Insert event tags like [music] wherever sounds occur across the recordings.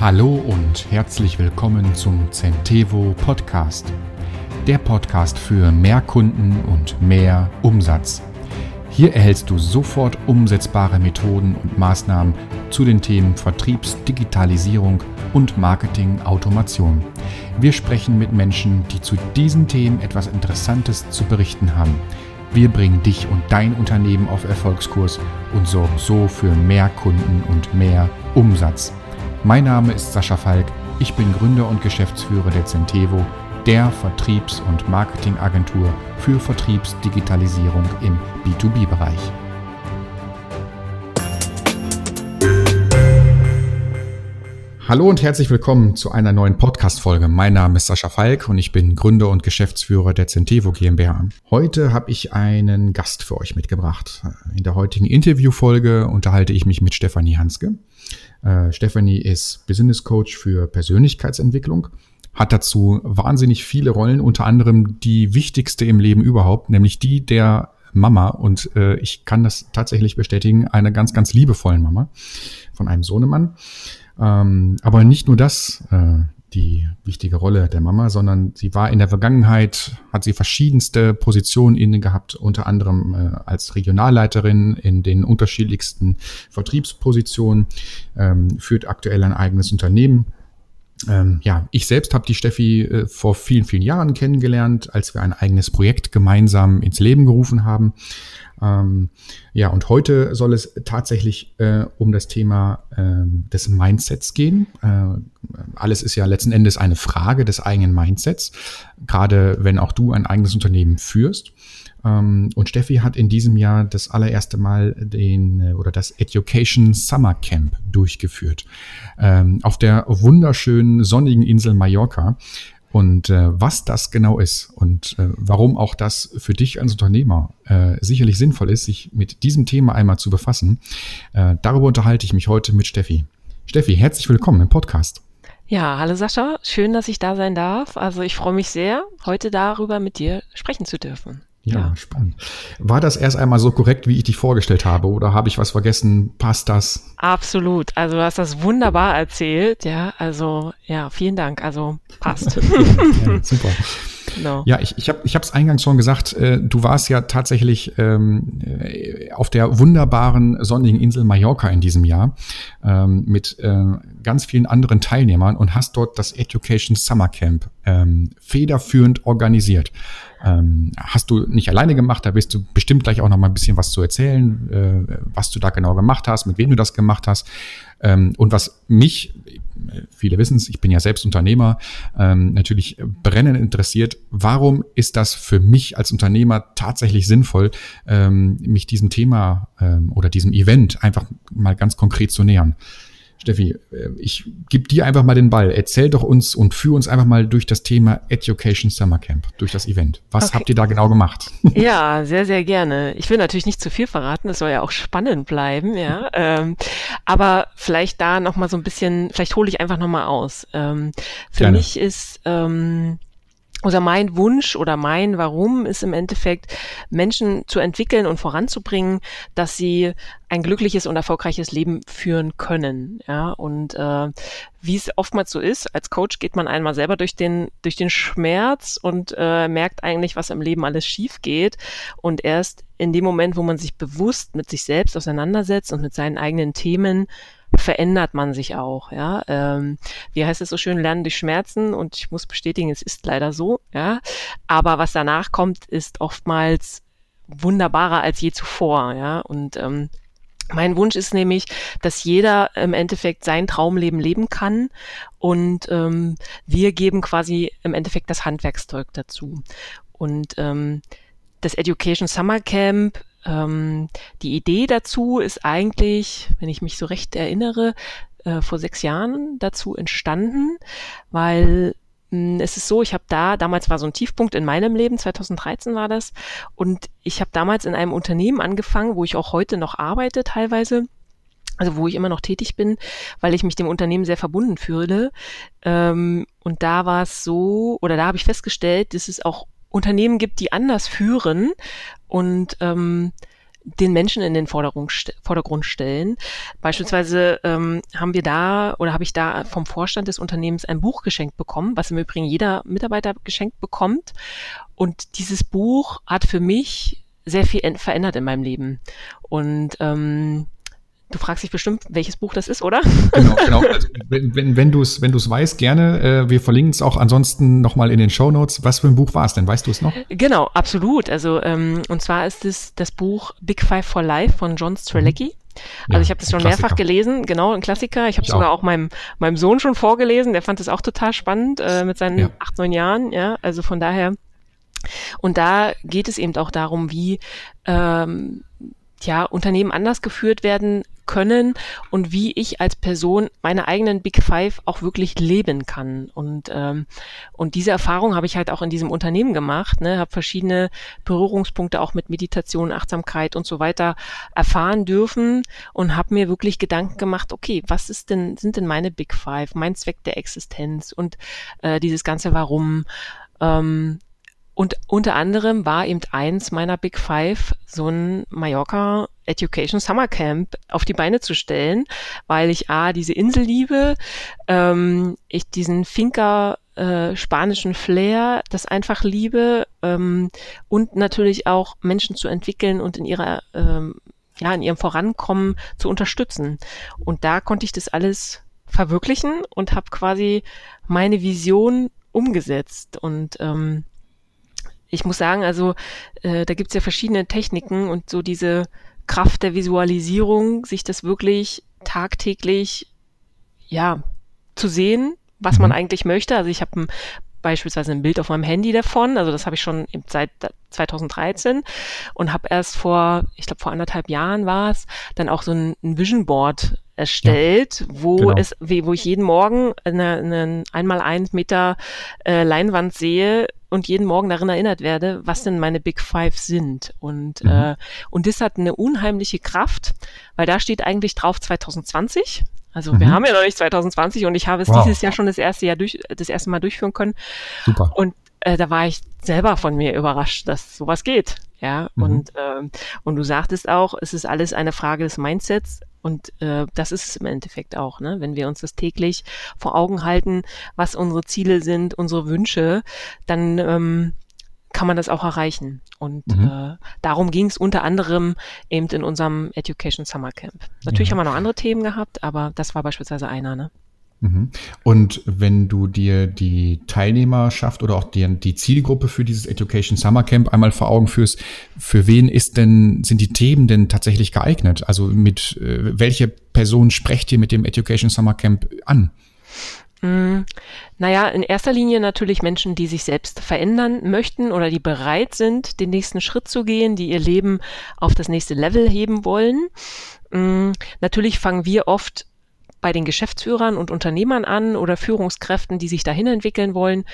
Hallo und herzlich willkommen zum Centevo Podcast. Der Podcast für mehr Kunden und mehr Umsatz. Hier erhältst du sofort umsetzbare Methoden und Maßnahmen zu den Themen Vertriebsdigitalisierung und Marketing-Automation. Wir sprechen mit Menschen, die zu diesen Themen etwas Interessantes zu berichten haben. Wir bringen dich und dein Unternehmen auf Erfolgskurs und sorgen so für mehr Kunden und mehr Umsatz. Mein Name ist Sascha Falk, ich bin Gründer und Geschäftsführer der Centevo, der Vertriebs- und Marketingagentur für Vertriebsdigitalisierung im B2B-Bereich. Hallo und herzlich willkommen zu einer neuen Podcast-Folge. Mein Name ist Sascha Falk und ich bin Gründer und Geschäftsführer der Centevo GmbH. Heute habe ich einen Gast für euch mitgebracht. In der heutigen Interviewfolge unterhalte ich mich mit Stefanie Hanske. Äh, Stefanie ist Business Coach für Persönlichkeitsentwicklung, hat dazu wahnsinnig viele Rollen, unter anderem die wichtigste im Leben überhaupt, nämlich die der Mama. Und äh, ich kann das tatsächlich bestätigen, einer ganz, ganz liebevollen Mama von einem Sohnemann. Ähm, aber nicht nur das, äh, die wichtige Rolle der Mama, sondern sie war in der Vergangenheit, hat sie verschiedenste Positionen inne gehabt, unter anderem äh, als Regionalleiterin in den unterschiedlichsten Vertriebspositionen, ähm, führt aktuell ein eigenes Unternehmen. Ähm, ja, ich selbst habe die Steffi äh, vor vielen, vielen Jahren kennengelernt, als wir ein eigenes Projekt gemeinsam ins Leben gerufen haben. Ähm, ja, und heute soll es tatsächlich äh, um das Thema äh, des Mindsets gehen. Äh, alles ist ja letzten Endes eine Frage des eigenen Mindsets, gerade wenn auch du ein eigenes Unternehmen führst. Ähm, und Steffi hat in diesem Jahr das allererste Mal den äh, oder das Education Summer Camp durchgeführt ähm, auf der wunderschönen sonnigen Insel Mallorca. Und äh, was das genau ist und äh, warum auch das für dich als Unternehmer sicherlich sinnvoll ist, sich mit diesem Thema einmal zu befassen, darüber unterhalte ich mich heute mit Steffi. Steffi, herzlich willkommen im Podcast. Ja, hallo Sascha, schön, dass ich da sein darf. Also ich freue mich sehr, heute darüber mit dir sprechen zu dürfen. Ja, ja, spannend. War das erst einmal so korrekt, wie ich dich vorgestellt habe, oder habe ich was vergessen? Passt das? Absolut. Also du hast das wunderbar erzählt. Ja, also ja, vielen Dank. Also passt. [laughs] ja, super. Genau. Ja, ich, ich habe es eingangs schon gesagt, äh, du warst ja tatsächlich ähm, äh, auf der wunderbaren sonnigen Insel Mallorca in diesem Jahr ähm, mit äh, ganz vielen anderen Teilnehmern und hast dort das Education Summer Camp ähm, federführend organisiert. Ähm, hast du nicht alleine gemacht, da wirst du bestimmt gleich auch noch mal ein bisschen was zu erzählen, äh, was du da genau gemacht hast, mit wem du das gemacht hast. Ähm, und was mich, viele wissen es, ich bin ja selbst Unternehmer, ähm, natürlich brennend interessiert, warum ist das für mich als Unternehmer tatsächlich sinnvoll, ähm, mich diesem Thema ähm, oder diesem Event einfach mal ganz konkret zu nähern? Steffi, äh, ich gebe dir einfach mal den Ball. Erzähl doch uns und führ uns einfach mal durch das Thema Education Summer Camp, durch das Event. Was okay. habt ihr da genau gemacht? [laughs] Ja, sehr, sehr gerne. Ich will natürlich nicht zu viel verraten, es soll ja auch spannend bleiben, ja. [laughs] Ähm, aber vielleicht da nochmal so ein bisschen, vielleicht hole ich einfach nochmal aus. Ähm, für gerne. mich ist ähm, oder mein Wunsch oder mein Warum ist im Endeffekt, Menschen zu entwickeln und voranzubringen, dass sie ein glückliches und erfolgreiches Leben führen können. Ja, und äh, wie es oftmals so ist, als Coach geht man einmal selber durch den, durch den Schmerz und äh, merkt eigentlich, was im Leben alles schief geht. Und erst in dem Moment, wo man sich bewusst mit sich selbst auseinandersetzt und mit seinen eigenen Themen, verändert man sich auch, ja. Ähm, wie heißt es so schön, lernen durch Schmerzen und ich muss bestätigen, es ist leider so, ja. Aber was danach kommt, ist oftmals wunderbarer als je zuvor, ja. Und ähm, mein Wunsch ist nämlich, dass jeder im Endeffekt sein Traumleben leben kann und ähm, wir geben quasi im Endeffekt das Handwerkszeug dazu. Und ähm, das Education Summer Camp ähm, die Idee dazu ist eigentlich, wenn ich mich so recht erinnere, äh, vor sechs Jahren dazu entstanden, weil mh, hm, es ist so, ich habe da, damals war so ein Tiefpunkt in meinem Leben, 2013 war das, und ich habe damals in einem Unternehmen angefangen, wo ich auch heute noch arbeite teilweise also wo ich immer noch tätig bin, weil ich mich dem Unternehmen sehr verbunden fühle. Ähm, und da war es so, oder da habe ich festgestellt, dass es auch Unternehmen gibt, die anders führen und ähm, den Menschen in den Vordergrund, stellen. Beispielsweise ähm, haben wir da oder habe ich da vom Vorstand des Unternehmens ein Buch geschenkt bekommen, was im Übrigen jeder Mitarbeiter geschenkt bekommt. Und dieses Buch hat für mich sehr viel verändert in meinem Leben. Und ähm, Du fragst dich bestimmt, welches Buch das ist, oder? Genau, genau. [laughs] Also, wenn wenn, wenn du es wenn du's weißt, gerne. Äh, wir verlinken es auch ansonsten nochmal in den Show Notes. Was für ein Buch war es denn? Weißt du es noch? Genau, absolut. Also ähm, und zwar ist es das Buch Big Five for Life von John Strelecki. Mhm. Also ja, ich habe das schon mehrfach gelesen, genau, ein Klassiker. Ich habe sogar auch, auch meinem, meinem Sohn schon vorgelesen, der fand es auch total spannend äh, mit seinen ja. acht, neun Jahren, ja. Also von daher. Und da geht es eben auch darum, wie ähm, ja, Unternehmen anders geführt werden können und wie ich als Person meine eigenen Big Five auch wirklich leben kann. Und, ähm, und diese Erfahrung habe ich halt auch in diesem Unternehmen gemacht, ne, habe verschiedene Berührungspunkte auch mit Meditation, Achtsamkeit und so weiter erfahren dürfen und habe mir wirklich Gedanken gemacht, okay, was ist denn, sind denn meine Big Five, mein Zweck der Existenz und äh, dieses ganze Warum. Ähm, und unter anderem war eben eins meiner Big Five, so ein Mallorca Education Summer Camp auf die Beine zu stellen, weil ich A, diese Insel liebe, ähm, ich diesen Finca äh, spanischen Flair, das einfach liebe ähm, und natürlich auch Menschen zu entwickeln und in ihrer ähm, ja, in ihrem Vorankommen zu unterstützen. Und da konnte ich das alles verwirklichen und habe quasi meine Vision umgesetzt. Und ähm, ich muss sagen, also äh, da gibt's ja verschiedene Techniken und so diese Kraft der Visualisierung, sich das wirklich tagtäglich ja zu sehen, was mhm. man eigentlich möchte. Also ich habe ein beispielsweise ein Bild auf meinem Handy davon. Also das habe ich schon seit 2013 und habe erst vor, ich glaube vor anderthalb Jahren war es, dann auch so ein, ein Vision Board erstellt, ja, wo genau. es, wo ich jeden Morgen eine, eine einmal ein Meter äh, Leinwand sehe und jeden Morgen darin erinnert werde, was denn meine Big Five sind. Und, mhm. äh, und das hat eine unheimliche Kraft, weil da steht eigentlich drauf 2020. Also mhm. wir haben ja noch nicht 2020 und ich habe es wow. dieses Jahr schon das erste Jahr durch, das erste Mal durchführen können. Super. Und äh, da war ich selber von mir überrascht, dass sowas geht. Ja, mhm. und, ähm, und du sagtest auch, es ist alles eine Frage des Mindsets. Und äh, das ist es im Endeffekt auch, ne? wenn wir uns das täglich vor Augen halten, was unsere Ziele sind, unsere Wünsche, dann ähm, kann man das auch erreichen. Und mhm. äh, darum ging es unter anderem eben in unserem Education Summer Camp. Natürlich ja. haben wir noch andere Themen gehabt, aber das war beispielsweise einer. Ne? Mhm. Und wenn du dir die Teilnehmerschaft oder auch die, die, Zielgruppe für dieses Education Summer Camp einmal vor Augen führst, für wen ist denn, sind die Themen denn tatsächlich geeignet? Also mit äh, welche Person sprecht ihr mit dem Education Summer Camp an? Mm, naja, in erster Linie natürlich Menschen, die sich selbst verändern möchten oder die bereit sind, den nächsten Schritt zu gehen, die ihr Leben auf das nächste Level heben wollen. Mm, natürlich fangen wir oft bei den Geschäftsführern und Unternehmern an oder Führungskräften, die sich dahin entwickeln wollen,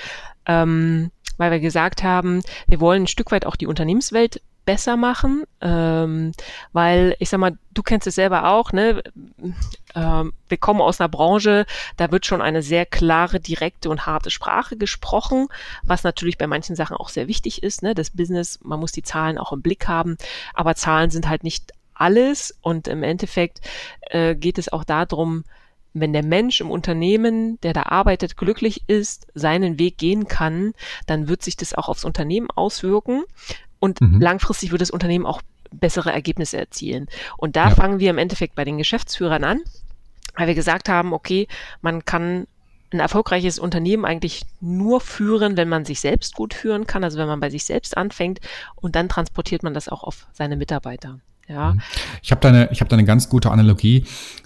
ähm, weil wir gesagt haben, wir wollen ein Stück weit auch die Unternehmenswelt besser machen, ähm, weil ich sag mal, du kennst es selber auch, ne? Ähm, wir kommen aus einer Branche, da wird schon eine sehr klare, direkte und harte Sprache gesprochen, was natürlich bei manchen Sachen auch sehr wichtig ist, ne? Das Business, man muss die Zahlen auch im Blick haben, aber Zahlen sind halt nicht alles und im Endeffekt äh, geht es auch darum, wenn der Mensch im Unternehmen, der da arbeitet, glücklich ist, seinen Weg gehen kann, dann wird sich das auch aufs Unternehmen auswirken und mhm. langfristig wird das Unternehmen auch bessere Ergebnisse erzielen. Und da ja. fangen wir im Endeffekt bei den Geschäftsführern an, weil wir gesagt haben, okay, man kann ein erfolgreiches Unternehmen eigentlich nur führen, wenn man sich selbst gut führen kann, also wenn man bei sich selbst anfängt und dann transportiert man das auch auf seine Mitarbeiter. Ja. Mhm. Ich habe da eine, ich habe da eine ganz gute Analogie.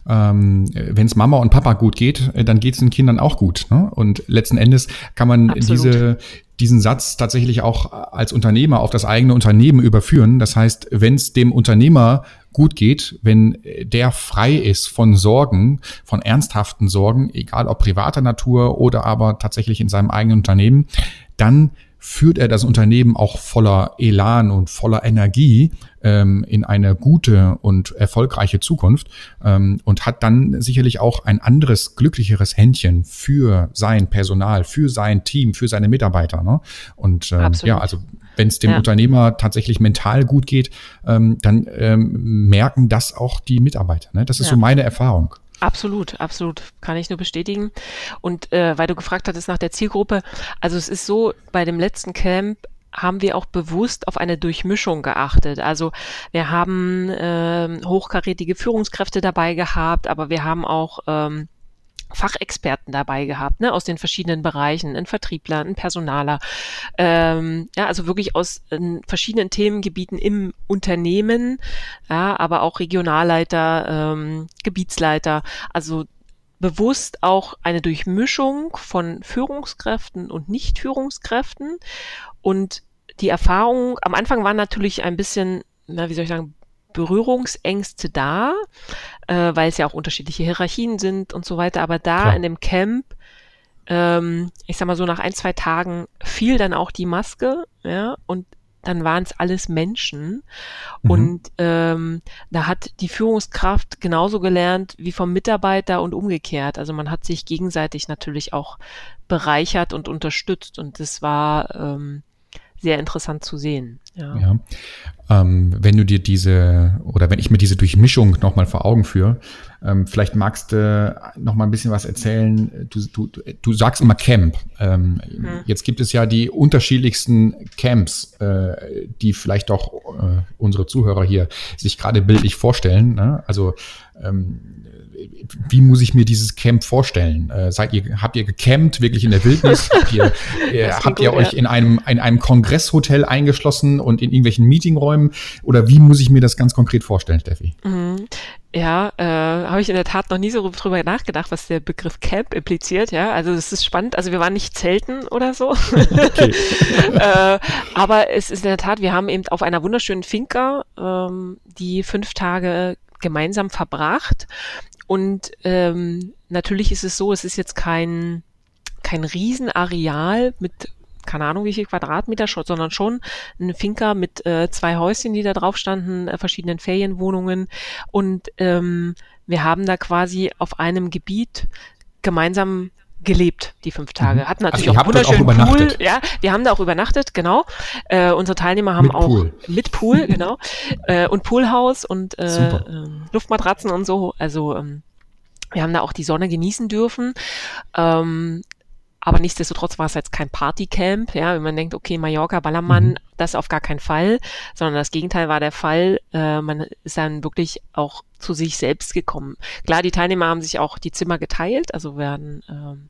Ähm, Wenn es Mama und Papa gut geht, äh, dann geht es den Kindern auch gut. Ne? Und letzten Endes kann man Absolut. diese diesen Satz tatsächlich auch als Unternehmer auf das eigene Unternehmen überführen. Das heißt, wenn es dem Unternehmer gut geht, wenn der frei ist von Sorgen, von ernsthaften Sorgen, egal ob privater Natur oder aber tatsächlich in seinem eigenen Unternehmen, dann führt er das Unternehmen auch voller Elan und voller Energie ähm, in eine gute und erfolgreiche Zukunft ähm, und hat dann sicherlich auch ein anderes, glücklicheres Händchen für sein Personal, für sein Team, für seine Mitarbeiter. Ne? Und ähm, ja, also wenn es dem ja. Unternehmer tatsächlich mental gut geht, ähm, dann ähm, merken das auch die Mitarbeiter. Ne? Das ist ja. so meine Erfahrung. Absolut, absolut. Kann ich nur bestätigen. Und äh, weil du gefragt hattest nach der Zielgruppe, also es ist so, bei dem letzten Camp haben wir auch bewusst auf eine Durchmischung geachtet. Also wir haben äh, hochkarätige Führungskräfte dabei gehabt, aber wir haben auch ähm, Fachexperten dabei gehabt, ne, aus den verschiedenen Bereichen, ein Vertriebler, ein Personaler, ähm, ja, also wirklich aus äh, verschiedenen Themengebieten im Unternehmen, ja, aber auch Regionalleiter, ähm, Gebietsleiter, also bewusst auch eine Durchmischung von Führungskräften und Nicht-Führungskräften und die Erfahrung, am Anfang war natürlich ein bisschen, na, wie soll ich sagen, Berührungsängste da, äh, weil es ja auch unterschiedliche Hierarchien sind und so weiter. Aber da Klar. in dem Camp, ähm, ich sag mal so nach ein, zwei Tagen fiel dann auch die Maske, ja, und dann waren es alles Menschen. Mhm. Und ähm, da hat die Führungskraft genauso gelernt wie vom Mitarbeiter und umgekehrt. Also man hat sich gegenseitig natürlich auch bereichert und unterstützt. Und das war ähm, sehr interessant zu sehen. Ja. ja. Ähm, wenn du dir diese oder wenn ich mir diese Durchmischung nochmal vor Augen führe, ähm, vielleicht magst du noch mal ein bisschen was erzählen. Du, du, du sagst immer Camp. Ähm, hm. Jetzt gibt es ja die unterschiedlichsten Camps, äh, die vielleicht auch äh, unsere Zuhörer hier sich gerade bildlich vorstellen. Ne? Also ähm, wie muss ich mir dieses Camp vorstellen? Äh, seid ihr, habt ihr gecampt, wirklich in der Wildnis? [laughs] habt ihr, äh, habt ihr euch in einem, in einem Kongresshotel eingeschlossen und in irgendwelchen Meetingräumen? Oder wie muss ich mir das ganz konkret vorstellen, Steffi? Mhm. Ja, äh, habe ich in der Tat noch nie so drüber nachgedacht, was der Begriff Camp impliziert. Ja, also es ist spannend. Also wir waren nicht zelten oder so. [laughs] äh, aber es ist in der Tat, wir haben eben auf einer wunderschönen Finca ähm, die fünf Tage gemeinsam verbracht und ähm, natürlich ist es so, es ist jetzt kein, kein Riesenareal mit keine Ahnung wie viel Quadratmeter, sondern schon ein Finca mit äh, zwei Häuschen, die da drauf standen, äh, verschiedenen Ferienwohnungen. Und ähm, wir haben da quasi auf einem Gebiet gemeinsam gelebt, die fünf Tage. Mhm. Hatten natürlich also auch wunderschönen auch Pool. Ja, wir haben da auch übernachtet, genau. Äh, unsere Teilnehmer haben mit auch Pool. mit Pool, [laughs] genau. äh, und Poolhaus und äh, äh, Luftmatratzen und so. Also ähm, wir haben da auch die Sonne genießen dürfen. Ähm, aber nichtsdestotrotz war es jetzt kein Partycamp, ja, wenn man denkt, okay, Mallorca, Ballermann, mhm. das auf gar keinen Fall, sondern das Gegenteil war der Fall. Äh, man ist dann wirklich auch zu sich selbst gekommen. Klar, die Teilnehmer haben sich auch die Zimmer geteilt, also werden ähm,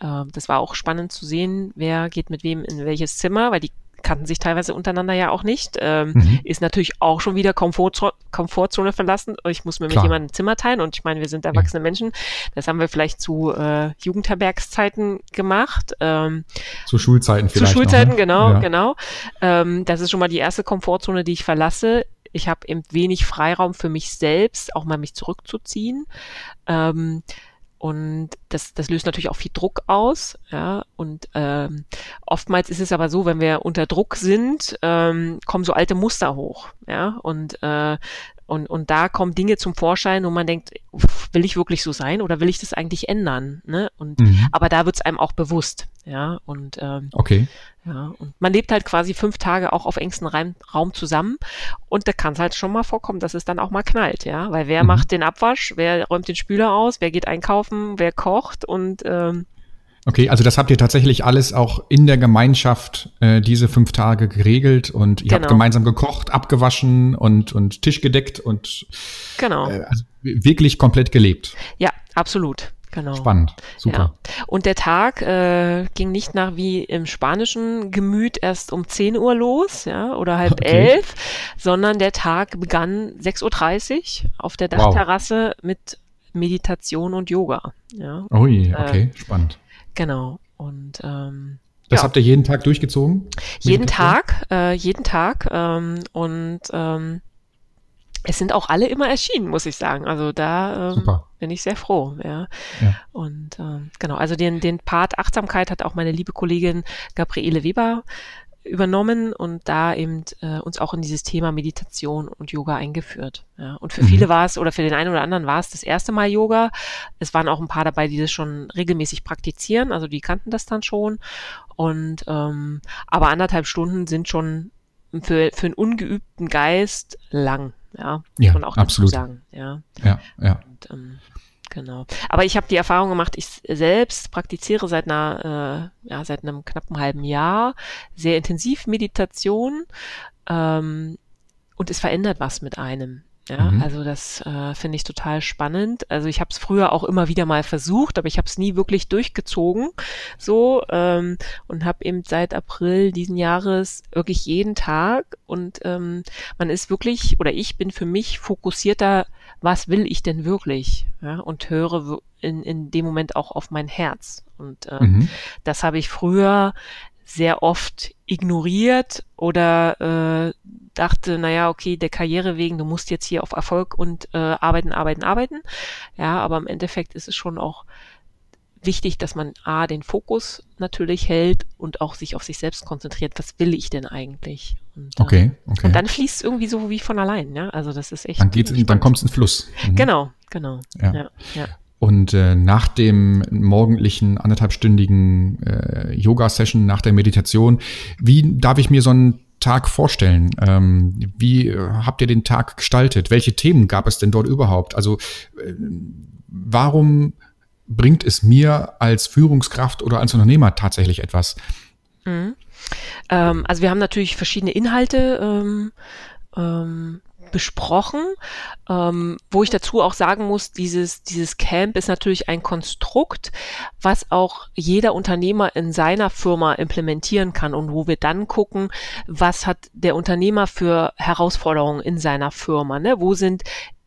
äh, das war auch spannend zu sehen, wer geht mit wem in welches Zimmer, weil die kannten sich teilweise untereinander ja auch nicht. Ähm, mhm. Ist natürlich auch schon wieder Komfortzone, Komfortzone verlassen. Ich muss mir Klar. mit jemandem ein Zimmer teilen und ich meine, wir sind erwachsene ja. Menschen. Das haben wir vielleicht zu äh, Jugendherbergszeiten gemacht. Ähm, zu Schulzeiten vielleicht. Zu Schulzeiten, noch, ne? genau, ja. genau. Ähm, das ist schon mal die erste Komfortzone, die ich verlasse. Ich habe eben wenig Freiraum für mich selbst, auch mal mich zurückzuziehen. Ähm, und das, das löst natürlich auch viel Druck aus. Ja? Und ähm, oftmals ist es aber so, wenn wir unter Druck sind, ähm, kommen so alte Muster hoch. Ja? Und äh, und, und da kommen Dinge zum Vorschein, wo man denkt, will ich wirklich so sein oder will ich das eigentlich ändern? Ne? Und mhm. aber da wird es einem auch bewusst, ja. Und ähm, okay. Ja, und man lebt halt quasi fünf Tage auch auf engstem Raum, Raum zusammen und da kann es halt schon mal vorkommen, dass es dann auch mal knallt, ja. Weil wer mhm. macht den Abwasch, wer räumt den Spüler aus, wer geht einkaufen, wer kocht und ähm, Okay, also das habt ihr tatsächlich alles auch in der Gemeinschaft äh, diese fünf Tage geregelt und ihr genau. habt gemeinsam gekocht, abgewaschen und, und Tisch gedeckt und genau. Äh, also wirklich komplett gelebt. Ja, absolut. Genau. Spannend, super. Ja. Und der Tag äh, ging nicht nach wie im spanischen Gemüt erst um 10 Uhr los, ja, oder halb okay. elf, sondern der Tag begann 6.30 Uhr auf der Dachterrasse wow. mit Meditation und Yoga. Ja. Ui, okay, äh, spannend. Genau. Und ähm, das ja. habt ihr jeden Tag durchgezogen? Jeden Tag, äh, jeden Tag. Ähm, und ähm, es sind auch alle immer erschienen, muss ich sagen. Also da ähm, bin ich sehr froh. Ja. ja. Und ähm, genau, also den, den Part Achtsamkeit hat auch meine liebe Kollegin Gabriele Weber übernommen und da eben äh, uns auch in dieses Thema Meditation und Yoga eingeführt. Ja. Und für mhm. viele war es, oder für den einen oder anderen war es das erste Mal Yoga. Es waren auch ein paar dabei, die das schon regelmäßig praktizieren, also die kannten das dann schon. Und ähm, aber anderthalb Stunden sind schon für, für einen ungeübten Geist lang, ja, muss ja, man auch absolut. dazu sagen. Ja, ja. ja. Und, ähm, Genau. Aber ich habe die Erfahrung gemacht, ich selbst praktiziere seit einer, äh, ja, seit einem knappen halben Jahr sehr intensiv Meditation ähm, und es verändert was mit einem. Ja, mhm. also das äh, finde ich total spannend. Also ich habe es früher auch immer wieder mal versucht, aber ich habe es nie wirklich durchgezogen so ähm, und habe eben seit April diesen Jahres wirklich jeden Tag und ähm, man ist wirklich oder ich bin für mich fokussierter, was will ich denn wirklich ja, und höre in, in dem Moment auch auf mein Herz und äh, mhm. das habe ich früher sehr oft ignoriert oder äh, dachte, naja, okay, der Karriere wegen, du musst jetzt hier auf Erfolg und äh, arbeiten, arbeiten, arbeiten. Ja, aber im Endeffekt ist es schon auch wichtig, dass man A, den Fokus natürlich hält und auch sich auf sich selbst konzentriert. Was will ich denn eigentlich? Und, okay, okay. Und dann fließt es irgendwie so wie von allein, ja. Also das ist echt. Dann geht's, dann kommt es in Fluss. Mhm. Genau, genau. Ja. ja, ja. Und äh, nach dem morgendlichen anderthalbstündigen äh, Yoga-Session, nach der Meditation, wie darf ich mir so einen Tag vorstellen? Ähm, wie äh, habt ihr den Tag gestaltet? Welche Themen gab es denn dort überhaupt? Also äh, warum bringt es mir als Führungskraft oder als Unternehmer tatsächlich etwas? Mhm. Ähm, also wir haben natürlich verschiedene Inhalte ähm, ähm, besprochen, ähm, wo ich dazu auch sagen muss, dieses, dieses Camp ist natürlich ein Konstrukt, was auch jeder Unternehmer in seiner Firma implementieren kann und wo wir dann gucken, was hat der Unternehmer für Herausforderungen in seiner Firma, ne? wo sind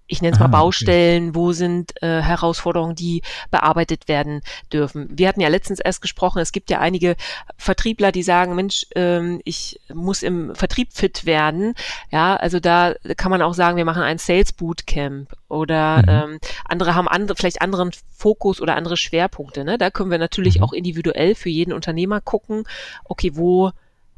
ich nenne es mal ah, Baustellen, okay. wo sind äh, Herausforderungen, die bearbeitet werden dürfen. Wir hatten ja letztens erst gesprochen, es gibt ja einige Vertriebler, die sagen, Mensch, ähm, ich muss im Vertrieb fit werden. Ja, also da kann man auch sagen, wir machen ein Sales Bootcamp oder mhm. ähm, andere haben andere, vielleicht anderen Fokus oder andere Schwerpunkte. Ne? Da können wir natürlich mhm. auch individuell für jeden Unternehmer gucken, okay, wo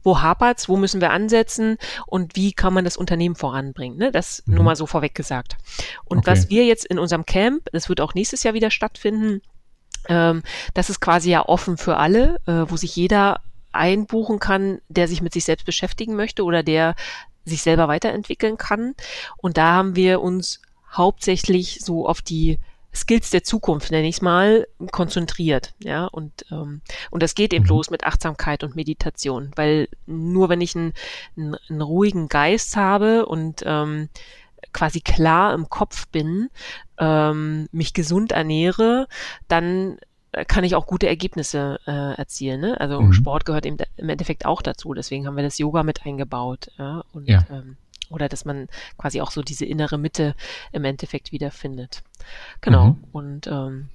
wo hapert's, wo müssen wir ansetzen und wie kann man das Unternehmen voranbringen. Ne? Das mhm. nur mal so vorweg gesagt. Und okay. was wir jetzt in unserem Camp, das wird auch nächstes Jahr wieder stattfinden, ähm, das ist quasi ja offen für alle, äh, wo sich jeder einbuchen kann, der sich mit sich selbst beschäftigen möchte oder der sich selber weiterentwickeln kann. Und da haben wir uns hauptsächlich so auf die Skills der Zukunft, nenne ich es mal, konzentriert. Ja, und, ähm, und das geht eben mhm. los mit Achtsamkeit und Meditation, weil nur wenn ich einen, einen, einen ruhigen Geist habe und ähm, quasi klar im Kopf bin, ähm, mich gesund ernähre, dann kann ich auch gute Ergebnisse äh, erzielen. Ne? Also mhm. Sport gehört eben im Endeffekt auch dazu. Deswegen haben wir das Yoga mit eingebaut. Ja? Und ja. Ähm, oder dass man quasi auch so diese innere Mitte im Endeffekt wiederfindet. Genau. Mhm. Und ähm,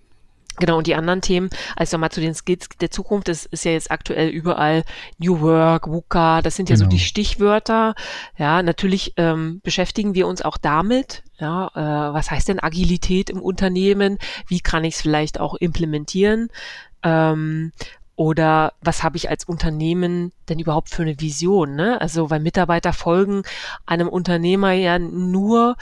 Genau, und die anderen Themen, also mal zu den Skills der Zukunft, das ist ja jetzt aktuell überall New Work, VUCA, das sind ja genau. so die genau. Stichwörter. Ja, natürlich ähm, beschäftigen wir uns auch damit. Ja, äh, was heißt denn Agilität im Unternehmen? Wie kann ich es vielleicht auch implementieren? Ähm, oder was habe ich als Unternehmen denn überhaupt für eine Vision? Ne? Also, weil Mitarbeiter folgen einem Unternehmer ja nur,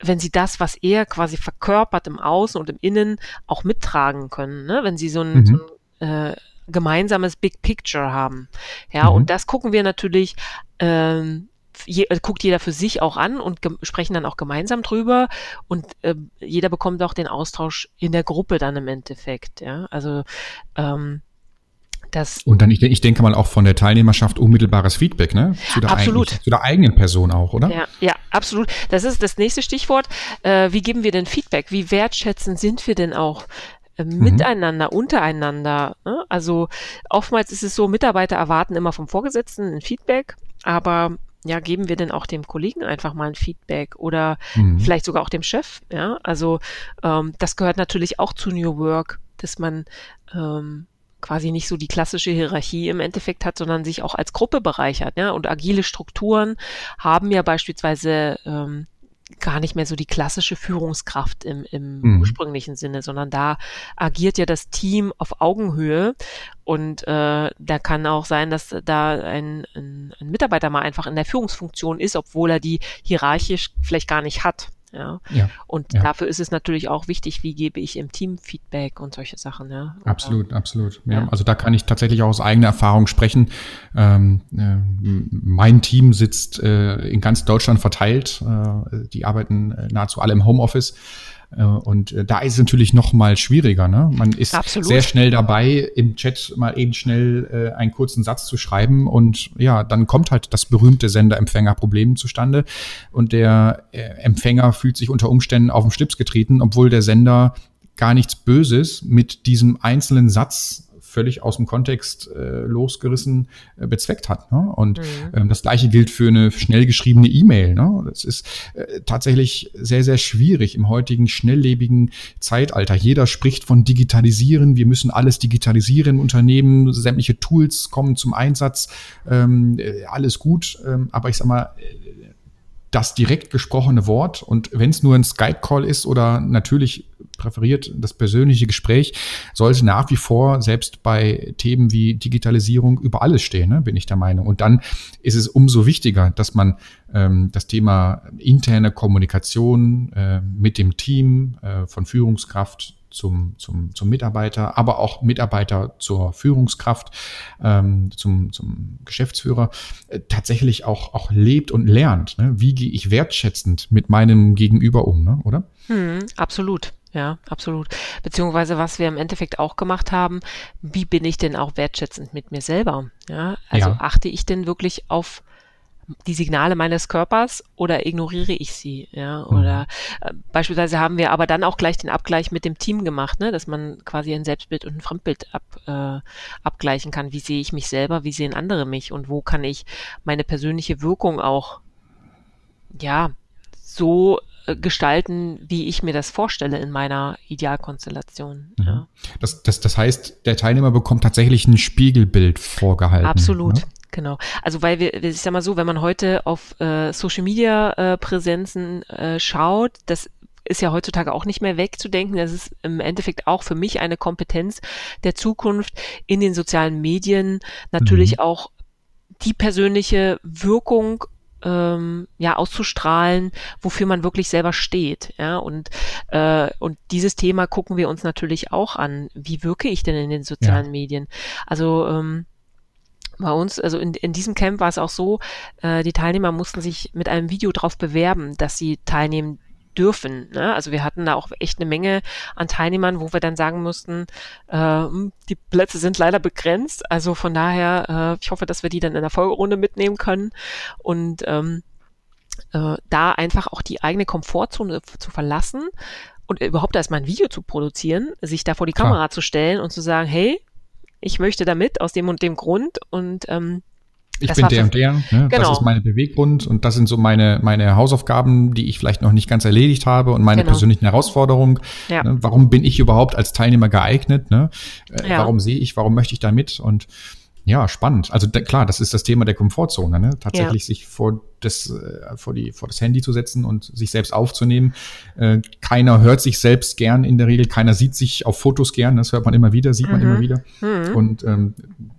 wenn sie das, was er quasi verkörpert im Außen und im Innen, auch mittragen können. Ne? Wenn sie so ein, mhm. so ein äh, gemeinsames Big Picture haben. Ja, mhm. und das gucken wir natürlich ähm, je, äh, guckt jeder für sich auch an und sprechen dann auch gemeinsam drüber und äh, jeder bekommt auch den Austausch in der Gruppe dann im Endeffekt. Ja, also ähm, das und dann, ich, ich denke mal, auch von der Teilnehmerschaft unmittelbares Feedback, ne? Zu der absolut. Eigenen, zu der eigenen Person auch, oder? Ja, ja, absolut. Das ist das nächste Stichwort. Äh, wie geben wir denn Feedback? Wie wertschätzend sind wir denn auch? Äh, mhm. miteinander, untereinander. Ne? Also oftmals ist es so, Mitarbeiter erwarten immer vom Vorgesetzten ein Feedback, aber ja, geben wir denn auch dem Kollegen einfach mal ein Feedback oder mhm. vielleicht sogar auch dem Chef? Ja, also ähm, das gehört natürlich auch zu New Work, dass man ähm, quasi nicht so die klassische Hierarchie im Endeffekt hat, sondern sich auch als Gruppe bereichert. Ja? Und agile Strukturen haben ja beispielsweise ähm, gar nicht mehr so die klassische Führungskraft im, im mhm. ursprünglichen Sinne, sondern da agiert ja das Team auf Augenhöhe und äh, da kann auch sein, dass da ein, ein, ein Mitarbeiter mal einfach in der Führungsfunktion ist, obwohl er die hierarchisch vielleicht gar nicht hat. Ja. ja. Und ja. dafür ist es natürlich auch wichtig, wie gebe ich im Team Feedback und solche Sachen. Ja. Absolut, absolut. Ja. ja. Also da kann ich tatsächlich auch aus eigener Erfahrung sprechen. Ähm, äh, mein Team sitzt äh, in ganz Deutschland verteilt. Äh, die arbeiten äh, nahezu alle im Homeoffice. Äh, und äh, da ist es natürlich noch mal schwieriger. Ne? Man ist Absolut. sehr schnell dabei, im Chat mal eben schnell äh, einen kurzen Satz zu schreiben und ja, dann kommt halt das berühmte Sender-Empfänger-Problem zustande und der Empfänger fühlt sich unter Umständen auf den Schlips getreten, obwohl der Sender gar nichts Böses mit diesem einzelnen Satz völlig aus dem Kontext äh, losgerissen äh, bezweckt hat. Ne? Und mhm. ähm, das gleiche gilt für eine schnell geschriebene E-Mail. Ne? Das ist äh, tatsächlich sehr, sehr schwierig im heutigen schnelllebigen Zeitalter. Jeder spricht von Digitalisieren. Wir müssen alles digitalisieren im Unternehmen. Sämtliche Tools kommen zum Einsatz. Ähm, äh, alles gut. Ähm, aber ich sag mal, das direkt gesprochene Wort und wenn es nur ein Skype-Call ist oder natürlich präferiert das persönliche Gespräch, sollte nach wie vor selbst bei Themen wie Digitalisierung über alles stehen, ne, bin ich der Meinung. Und dann ist es umso wichtiger, dass man ähm, das Thema interne Kommunikation äh, mit dem Team äh, von Führungskraft zum, zum, zum Mitarbeiter, aber auch Mitarbeiter zur Führungskraft, ähm, zum, zum Geschäftsführer, äh, tatsächlich auch, auch lebt und lernt. Ne? Wie gehe ich wertschätzend mit meinem Gegenüber um, ne? oder? Hm, absolut. Ja, absolut. Beziehungsweise was wir im Endeffekt auch gemacht haben, wie bin ich denn auch wertschätzend mit mir selber? Ja, also ja. achte ich denn wirklich auf die Signale meines Körpers oder ignoriere ich sie? Ja, mhm. oder äh, beispielsweise haben wir aber dann auch gleich den Abgleich mit dem Team gemacht, ne, dass man quasi ein Selbstbild und ein Fremdbild ab, äh, abgleichen kann. Wie sehe ich mich selber? Wie sehen andere mich? Und wo kann ich meine persönliche Wirkung auch, ja, so äh, gestalten, wie ich mir das vorstelle in meiner Idealkonstellation. Mhm. Ja. Das, das, das heißt, der Teilnehmer bekommt tatsächlich ein Spiegelbild vorgehalten. Absolut. Ne? Genau. Also weil wir, ich sag mal so, wenn man heute auf äh, Social Media äh, Präsenzen äh, schaut, das ist ja heutzutage auch nicht mehr wegzudenken. Das ist im Endeffekt auch für mich eine Kompetenz der Zukunft in den sozialen Medien natürlich mhm. auch die persönliche Wirkung ähm, ja auszustrahlen, wofür man wirklich selber steht. Ja, und, äh, und dieses Thema gucken wir uns natürlich auch an. Wie wirke ich denn in den sozialen ja. Medien? Also ähm, bei uns, also in, in diesem Camp war es auch so, äh, die Teilnehmer mussten sich mit einem Video darauf bewerben, dass sie teilnehmen dürfen. Ne? Also wir hatten da auch echt eine Menge an Teilnehmern, wo wir dann sagen mussten, äh, die Plätze sind leider begrenzt. Also von daher, äh, ich hoffe, dass wir die dann in der Folgerunde mitnehmen können und ähm, äh, da einfach auch die eigene Komfortzone zu verlassen und überhaupt erstmal ein Video zu produzieren, sich da vor die Klar. Kamera zu stellen und zu sagen, hey, ich möchte damit aus dem und dem Grund und ähm, ich bin der und der, ne? genau. das ist meine Beweggrund und das sind so meine, meine Hausaufgaben, die ich vielleicht noch nicht ganz erledigt habe und meine genau. persönlichen Herausforderungen. Ja. Ne? Warum bin ich überhaupt als Teilnehmer geeignet? Ne? Äh, ja. Warum sehe ich, warum möchte ich da mit? Und ja, spannend. Also da, klar, das ist das Thema der Komfortzone, ne? tatsächlich ja. sich vor das, äh, vor, die, vor das Handy zu setzen und sich selbst aufzunehmen. Äh, keiner hört sich selbst gern in der Regel, keiner sieht sich auf Fotos gern, das hört man immer wieder, sieht mhm. man immer wieder. Mhm. Und ähm,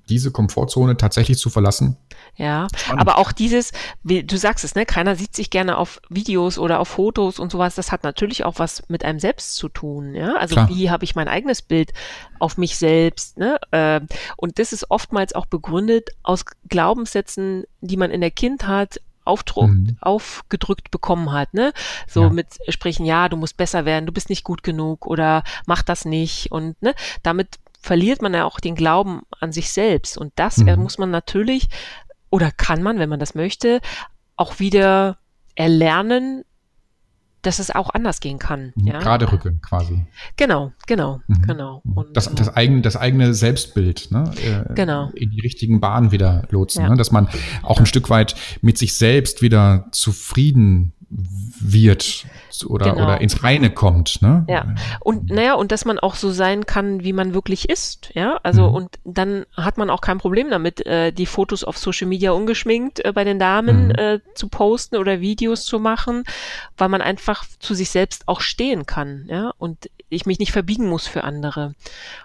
diese Komfortzone tatsächlich zu verlassen. Ja, spannend. aber auch dieses, wie du sagst es, ne, keiner sieht sich gerne auf Videos oder auf Fotos und sowas, das hat natürlich auch was mit einem selbst zu tun, ja. Also Klar. wie habe ich mein eigenes Bild auf mich selbst, ne? Äh, und das ist oftmals auch begründet aus Glaubenssätzen, die man in der Kindheit mhm. aufgedrückt bekommen hat, ne? So ja. mit sprechen, ja, du musst besser werden, du bist nicht gut genug oder mach das nicht und ne, damit verliert man ja auch den Glauben an sich selbst und das mhm. muss man natürlich oder kann man, wenn man das möchte, auch wieder erlernen, dass es auch anders gehen kann. Mhm. Ja? Gerade rücken quasi. Genau, genau, mhm. genau. Und, das, das, eigene, das eigene Selbstbild ne? Äh, genau. in die richtigen Bahnen wieder lotsen. Ja. Ne? Dass man auch ein Stück weit mit sich selbst wieder zufrieden wird oder, genau. oder ins Reine kommt. Ne? Ja, und naja, und dass man auch so sein kann, wie man wirklich ist. Ja, also mhm. und dann hat man auch kein Problem damit, äh, die Fotos auf Social Media ungeschminkt äh, bei den Damen mhm. äh, zu posten oder Videos zu machen, weil man einfach zu sich selbst auch stehen kann. Ja, und ich mich nicht verbiegen muss für andere.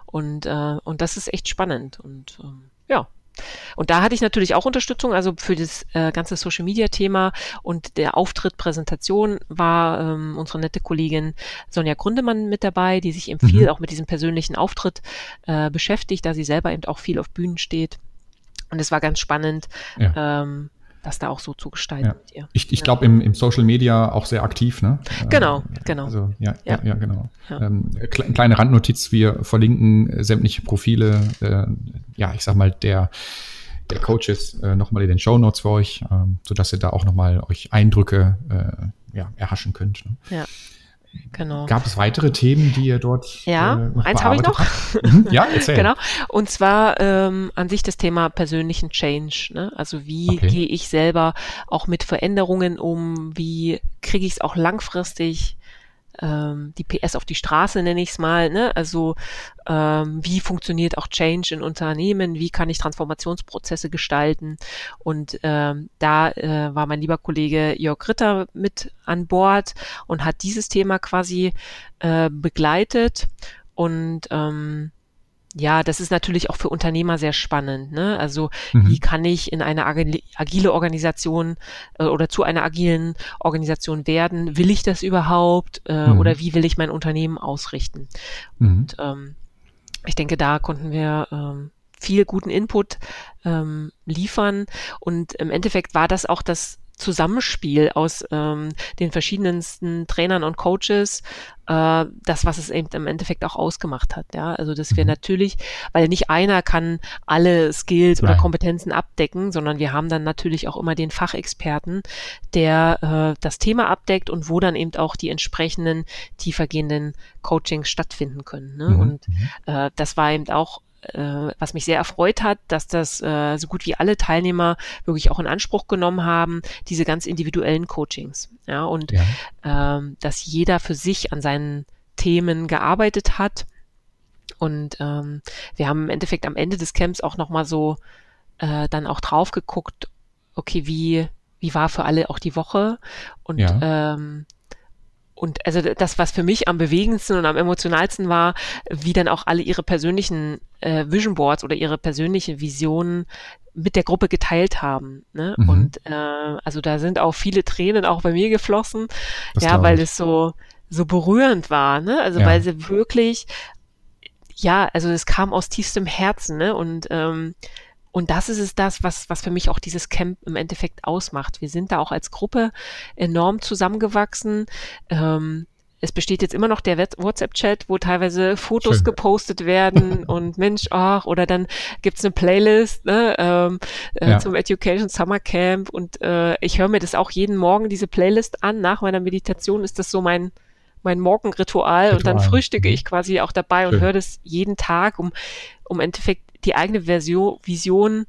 Und, äh, und das ist echt spannend. Und ähm, ja, und da hatte ich natürlich auch Unterstützung, also für das äh, ganze Social Media Thema und der Auftritt, Präsentation war ähm, unsere nette Kollegin Sonja Grundemann mit dabei, die sich eben mhm. viel auch mit diesem persönlichen Auftritt äh, beschäftigt, da sie selber eben auch viel auf Bühnen steht. Und es war ganz spannend, ja. ähm, das da auch so zu gestalten ja. mit ihr. Ich, ich ja. glaube, im, im Social Media auch sehr aktiv, ne? Genau, äh, genau. Also, ja, ja. ja, genau. Ähm, kleine Randnotiz, wir verlinken sämtliche Profile, äh, ja, ich sag mal, der, der Coaches äh, nochmal in den Show Notes für euch, äh, sodass ihr da auch nochmal euch Eindrücke äh, ja, erhaschen könnt. Ne? Ja. Genau. Gab es weitere Themen, die ihr dort Ja, äh, eins habe ich noch. Mhm, ja, erzähl. genau. Und zwar ähm, an sich das Thema persönlichen Change. Ne? Also wie okay. gehe ich selber auch mit Veränderungen um? Wie kriege ich es auch langfristig ähm, die PS auf die Straße, nenne ich es mal. Ne? Also ähm, wie funktioniert auch Change in Unternehmen, wie kann ich Transformationsprozesse gestalten. Und ähm, da äh, war mein lieber Kollege Jörg Ritter mit an Bord und hat dieses Thema quasi äh, begleitet. Und ähm, ja, das ist natürlich auch für Unternehmer sehr spannend. Ne? Also mhm. wie kann ich in eine agile Organisation äh, oder zu einer agilen Organisation werden? Will ich das überhaupt? Äh, mhm. Oder wie will ich mein Unternehmen ausrichten? Mhm. Und ähm, ich denke, da konnten wir ähm, viel guten Input ähm, liefern. Und im Endeffekt war das auch das Zusammenspiel aus ähm, den verschiedensten Trainern und Coaches, äh, das, was es eben im Endeffekt auch ausgemacht hat. Ja, also dass wir mhm. natürlich, weil nicht einer kann alle Skills Nein. oder Kompetenzen abdecken, sondern wir haben dann natürlich auch immer den Fachexperten, der äh, das Thema abdeckt und wo dann eben auch die entsprechenden tiefergehenden Coachings stattfinden können. Ne? Mhm. Und mhm. äh, das war eben auch äh, was mich sehr erfreut hat, dass das äh, so gut wie alle Teilnehmer wirklich auch in Anspruch genommen haben, diese ganz individuellen Coachings. Ja, und ja. Ähm, dass jeder für sich an seinen Themen gearbeitet hat. Und ähm, wir haben im Endeffekt am Ende des Camps auch nochmal so äh, dann auch drauf geguckt, okay, wie, wie war für alle auch die Woche? Und ja. ähm, und also das, was für mich am bewegendsten und am emotionalsten war, wie dann auch alle ihre persönlichen äh, Vision Boards oder ihre persönliche Visionen mit der Gruppe geteilt haben. Ne? Mhm. Und äh, also da sind auch viele Tränen auch bei mir geflossen, das ja, weil es so so berührend war, ne? Also ja. weil sie wirklich, ja, also es kam aus tiefstem Herzen, ne? Und ähm, und das ist es das, was, was für mich auch dieses Camp im Endeffekt ausmacht. Wir sind da auch als Gruppe enorm zusammengewachsen. Ähm, es besteht jetzt immer noch der WhatsApp-Chat, wo teilweise Fotos Schön. gepostet werden [laughs] und Mensch, ach, oder dann gibt's eine Playlist ne, ähm, äh, ja. zum Education Summer Camp und äh, ich höre mir das auch jeden Morgen, diese Playlist an. Nach meiner Meditation ist das so mein, mein Morgenritual Ritual. und dann frühstücke mhm. ich quasi auch dabei Schön. und höre das jeden Tag, um, um im Endeffekt die eigene Version, Vision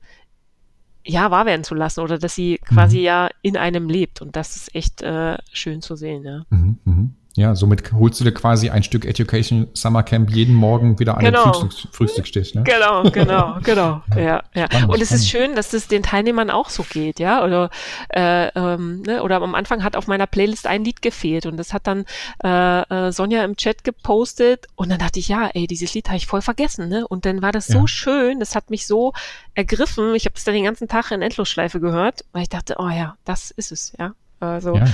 ja wahr werden zu lassen oder dass sie quasi mhm. ja in einem lebt und das ist echt äh, schön zu sehen. Ja. Mhm, mh. Ja, somit holst du dir quasi ein Stück Education Summer Camp jeden Morgen wieder an genau. den Frühstück, Frühstückstisch. Ne? Genau, [laughs] genau, genau. ja, ja. Spannend, und es ist schön, dass es den Teilnehmern auch so geht, ja. Oder, äh, ähm, ne? oder am Anfang hat auf meiner Playlist ein Lied gefehlt und das hat dann äh, äh, Sonja im Chat gepostet und dann dachte ich, ja, ey, dieses Lied habe ich voll vergessen, ne? Und dann war das so ja. schön, das hat mich so ergriffen. Ich habe es dann den ganzen Tag in Endlosschleife gehört, weil ich dachte, oh ja, das ist es, ja. Also, ja.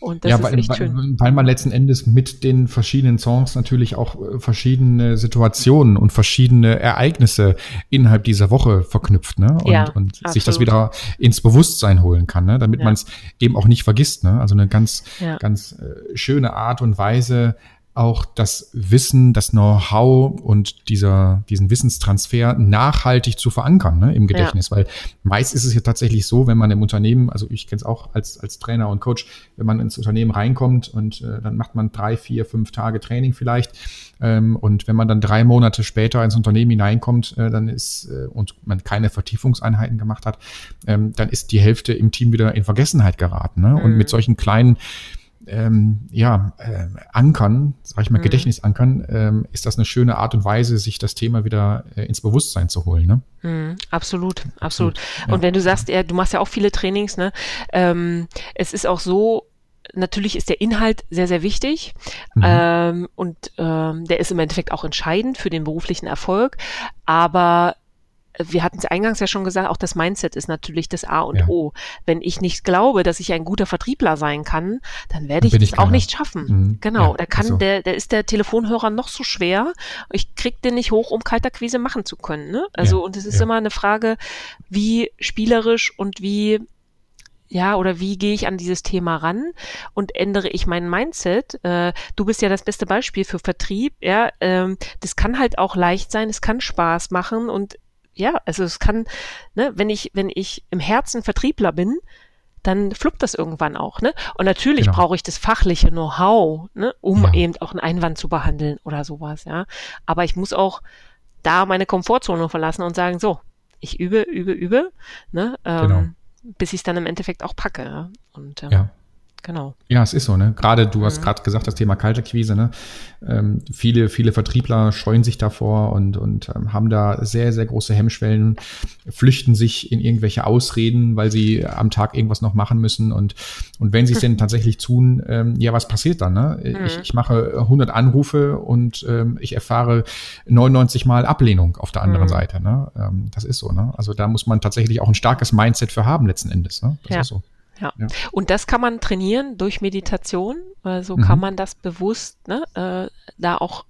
und das ja, ist weil, echt schön. Weil man letzten Endes mit den verschiedenen Songs natürlich auch äh, verschiedene Situationen und verschiedene Ereignisse innerhalb dieser Woche verknüpft, ne? Und, ja, und sich das wieder ins Bewusstsein holen kann, ne? Damit ja. man es eben auch nicht vergisst, ne? Also eine ganz, ganz äh, schöne Art und Weise, auch das Wissen, das Know-how und dieser, diesen Wissenstransfer nachhaltig zu verankern ne, im Gedächtnis. Ja. Weil meist ist es ja tatsächlich so, wenn man im Unternehmen, also ich kenne es auch als, als Trainer und Coach, wenn man ins Unternehmen reinkommt und äh, dann macht man drei, vier, fünf Tage Training vielleicht. Ähm, und wenn man dann drei Monate später ins Unternehmen hineinkommt, äh, dann ist äh, und man keine Vertiefungseinheiten gemacht hat, ähm, dann ist die Hälfte im Team wieder in Vergessenheit geraten. Ne? Mhm. Und mit solchen kleinen ähm, ja, äh, ankern, sage ich mal, mhm. Gedächtnisankern, ähm, ist das eine schöne Art und Weise, sich das Thema wieder äh, ins Bewusstsein zu holen. Ne? Mhm, absolut, absolut. Ja. Und wenn du sagst, ja, du machst ja auch viele Trainings, ne? Ähm, es ist auch so, natürlich ist der Inhalt sehr, sehr wichtig mhm. ähm, und ähm, der ist im Endeffekt auch entscheidend für den beruflichen Erfolg, aber wir hatten es eingangs ja schon gesagt, auch das Mindset ist natürlich das A und ja. O. Wenn ich nicht glaube, dass ich ein guter Vertriebler sein kann, dann werde ich es auch nicht schaffen. Mhm. Genau, ja, da kann also. der, der ist der Telefonhörer noch so schwer. Ich krieg den nicht hoch, um Kalterquise machen zu können. Ne? Also ja, und es ist immer eine Frage, wie spielerisch und wie ja, oder wie gehe ich an dieses Thema ran und ändere ich mein Mindset? Äh, du bist ja das beste Beispiel für Vertrieb, ja. Ähm, das kann halt auch leicht sein, es kann Spaß machen und ja, also es kann, ne, wenn ich, wenn ich im Herzen Vertriebler bin, dann fluppt das irgendwann auch, ne? Und natürlich genau. brauche ich das fachliche Know-how, ne, um ja. eben auch einen Einwand zu behandeln oder sowas, ja. Aber ich muss auch da meine Komfortzone verlassen und sagen, so, ich übe, übe, übe, ne, ähm, genau. bis ich es dann im Endeffekt auch packe. Ja? Und ähm, ja. Genau. Ja, es ist so, ne? Gerade du hast mhm. gerade gesagt, das Thema Kalterquise, ne? Ähm, viele, viele Vertriebler scheuen sich davor und, und ähm, haben da sehr, sehr große Hemmschwellen, flüchten sich in irgendwelche Ausreden, weil sie am Tag irgendwas noch machen müssen. Und, und wenn sie es denn [laughs] tatsächlich tun, ähm, ja, was passiert dann? Ne? Mhm. Ich, ich mache 100 Anrufe und ähm, ich erfahre 99 Mal Ablehnung auf der anderen mhm. Seite. Ne? Ähm, das ist so. Ne? Also da muss man tatsächlich auch ein starkes Mindset für haben letzten Endes. Ne? Das ja. ist so. Ja. ja. Und das kann man trainieren durch Meditation. Also mhm. kann man das bewusst ne, äh, da auch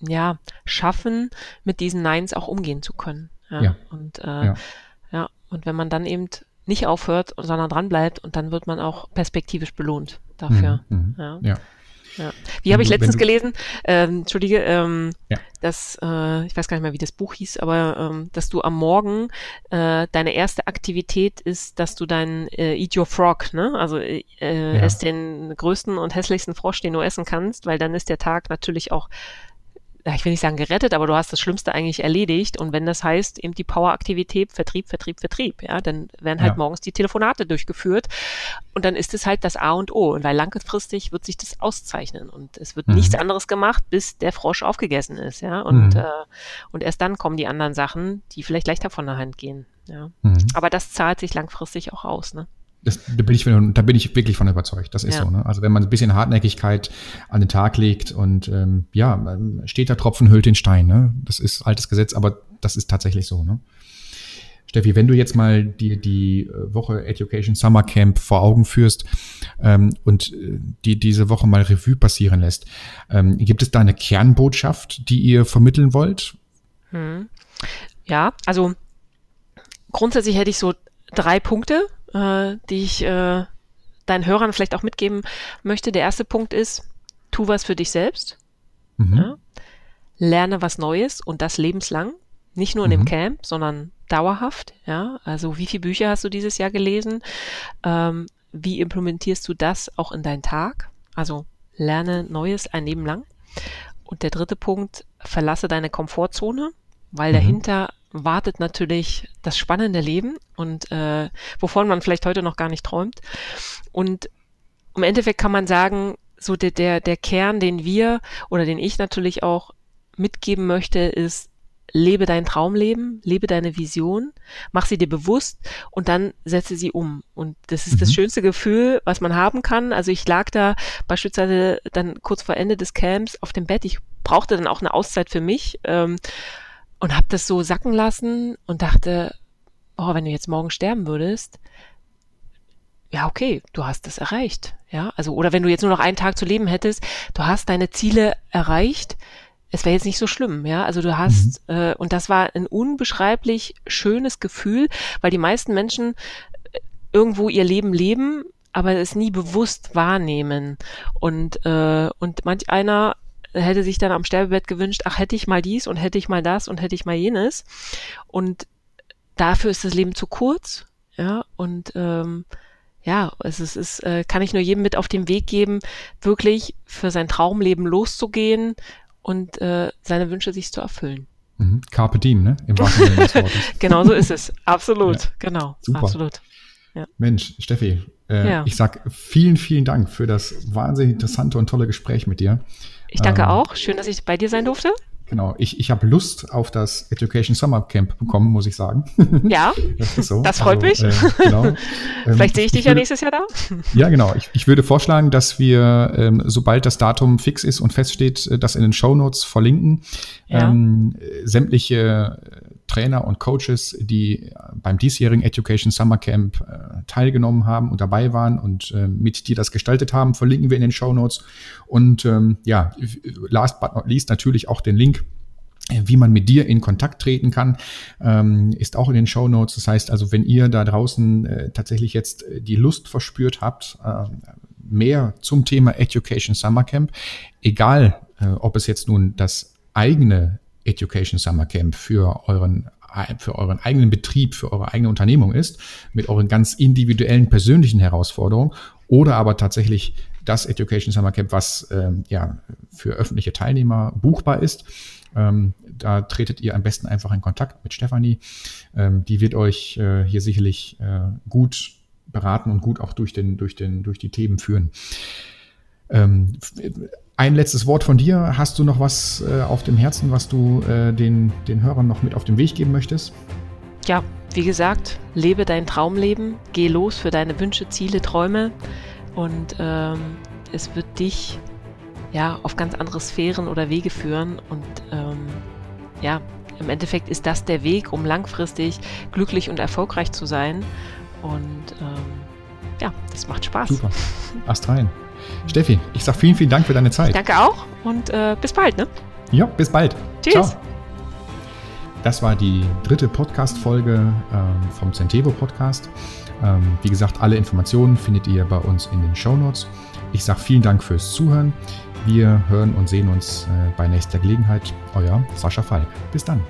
ja, schaffen, mit diesen Neins auch umgehen zu können. Ja. ja. Und äh, ja. ja, und wenn man dann eben nicht aufhört, sondern dran bleibt und dann wird man auch perspektivisch belohnt dafür. Mhm. mhm. Ja. ja. Ja. Wie habe ich letztens gelesen, ähm, entschuldige, ähm, ja. dass, äh, ich weiß gar nicht mehr, wie das Buch hieß, aber ähm, dass du am Morgen äh, deine erste Aktivität ist, dass du dein äh, Eat Your Frog, ne? Also äh, ja. ess den größten und hässlichsten Frosch, den du essen kannst, weil dann ist der Tag natürlich auch ich will nicht sagen gerettet, aber du hast das Schlimmste eigentlich erledigt. Und wenn das heißt, eben die Power-Aktivität, Vertrieb, Vertrieb, Vertrieb, ja, dann werden halt ja. morgens die Telefonate durchgeführt. Und dann ist es halt das A und O. Und weil langfristig wird sich das auszeichnen. Und es wird mhm. nichts anderes gemacht, bis der Frosch aufgegessen ist, ja. Und, mhm. äh, und erst dann kommen die anderen Sachen, die vielleicht leichter von der Hand gehen. Ja. Mhm. Aber das zahlt sich langfristig auch aus, ne? Das, da, bin ich, da bin ich wirklich von überzeugt. Das ist ja. so. Ne? Also wenn man ein bisschen Hartnäckigkeit an den Tag legt und ähm, ja, ähm, steht der Tropfen hüllt den Stein. Ne? Das ist altes Gesetz, aber das ist tatsächlich so. Ne? Steffi, wenn du jetzt mal die, die äh, Woche Education Summer Camp vor Augen führst ähm, und äh, die diese Woche mal Revue passieren lässt, ähm, gibt es da eine Kernbotschaft, die ihr vermitteln wollt? Hm. Ja, also grundsätzlich hätte ich so drei Punkte, äh, die ich äh, deinen Hörern vielleicht auch mitgeben möchte. Der erste Punkt ist, tu was für dich selbst. Mhm. Ja? Lerne was Neues und das lebenslang. Nicht nur in mhm. dem Camp, sondern dauerhaft. Ja, also wie viele Bücher hast du dieses Jahr gelesen? Ähm, wie implementierst du das auch in deinen Tag? Also lerne Neues ein Leben lang. Und der dritte Punkt, verlasse deine Komfortzone, weil mhm. dahinter wartet natürlich das spannende Leben und äh, wovon man vielleicht heute noch gar nicht träumt. Und im Endeffekt kann man sagen, so der, der, der Kern, den wir oder den ich natürlich auch mitgeben möchte, ist, lebe dein Traumleben, lebe deine Vision, mach sie dir bewusst und dann setze sie um. Und das ist mhm. das schönste Gefühl, was man haben kann. Also ich lag da beispielsweise dann kurz vor Ende des Camps auf dem Bett. Ich brauchte dann auch eine Auszeit für mich. Ähm, und habe das so sacken lassen und dachte, oh, wenn du jetzt morgen sterben würdest, ja, okay, du hast es erreicht. Ja, also, oder wenn du jetzt nur noch einen Tag zu leben hättest, du hast deine Ziele erreicht. Es wäre jetzt nicht so schlimm, ja. Also du hast, mhm. äh, und das war ein unbeschreiblich schönes Gefühl, weil die meisten Menschen äh, irgendwo ihr Leben leben, aber es nie bewusst wahrnehmen. Und, äh, und manch einer hätte sich dann am Sterbebett gewünscht, ach, hätte ich mal dies und hätte ich mal das und hätte ich mal jenes. Und dafür ist das Leben zu kurz. Ja, und ähm, ja, es ist, es äh, kann ich nur jedem mit auf den Weg geben, wirklich für sein Traumleben loszugehen und äh, seine Wünsche sich zu erfüllen. Mhm. Carpe diem, ne? Im wahrsten Sinne des Wortes. [laughs] genau so ist es. Absolut. Ja. Genau. Super. Absolut. Ja. Mensch, Steffi, äh, ja. ich sag vielen, vielen Dank für das wahnsinnig interessante und tolle Gespräch mit dir. Ich danke ähm, auch. Schön, dass ich bei dir sein durfte. Genau, ich, ich habe Lust auf das Education Summer Camp bekommen, muss ich sagen. [laughs] Ja, das, so. das freut also, mich. Äh, genau. [laughs] Ähm, Vielleicht sehe ich dich ich würde, ja nächstes Jahr da. Ja, genau. Ich, ich würde vorschlagen, dass wir, ähm, sobald das Datum fix ist und feststeht, äh, das in den Show Notes verlinken. Ja. Ähm, sämtliche Trainer und Coaches, die beim diesjährigen Education Summer Camp äh, teilgenommen haben und dabei waren und äh, mit dir das gestaltet haben, verlinken wir in den Show Notes. Und ähm, ja, last but not least natürlich auch den Link wie man mit dir in Kontakt treten kann, ähm, ist auch in den Show Notes. Das heißt also, wenn ihr da draußen äh, tatsächlich jetzt äh, die Lust verspürt habt, äh, mehr zum Thema Education Summer Camp, egal äh, ob es jetzt nun das eigene Education Summer Camp für euren für euren eigenen Betrieb, für eure eigene Unternehmung ist, mit euren ganz individuellen persönlichen Herausforderungen oder aber tatsächlich das Education Summer Camp, was ähm, ja für öffentliche Teilnehmer buchbar ist. Ähm, da tretet ihr am besten einfach in Kontakt mit Stefanie. Ähm, die wird euch äh, hier sicherlich äh, gut beraten und gut auch durch, den, durch, den, durch die Themen führen. Ein letztes Wort von dir. Hast du noch was äh, auf dem Herzen, was du äh, den, den Hörern noch mit auf den Weg geben möchtest? Ja, wie gesagt, lebe dein Traumleben, geh los für deine Wünsche, Ziele, Träume und ähm, es wird dich ja auf ganz andere Sphären oder Wege führen und ähm, ja, im Endeffekt ist das der Weg, um langfristig glücklich und erfolgreich zu sein und ähm, ja, das macht Spaß. Super. Ast rein. Steffi, ich sage vielen, vielen Dank für deine Zeit. Danke auch und äh, bis bald. Ne? Ja, bis bald. Tschüss. Ciao. Das war die dritte Podcast-Folge ähm, vom Centevo Podcast. Ähm, wie gesagt, alle Informationen findet ihr bei uns in den Show Notes. Ich sage vielen Dank fürs Zuhören. Wir hören und sehen uns äh, bei nächster Gelegenheit. Euer Sascha Falk. Bis dann.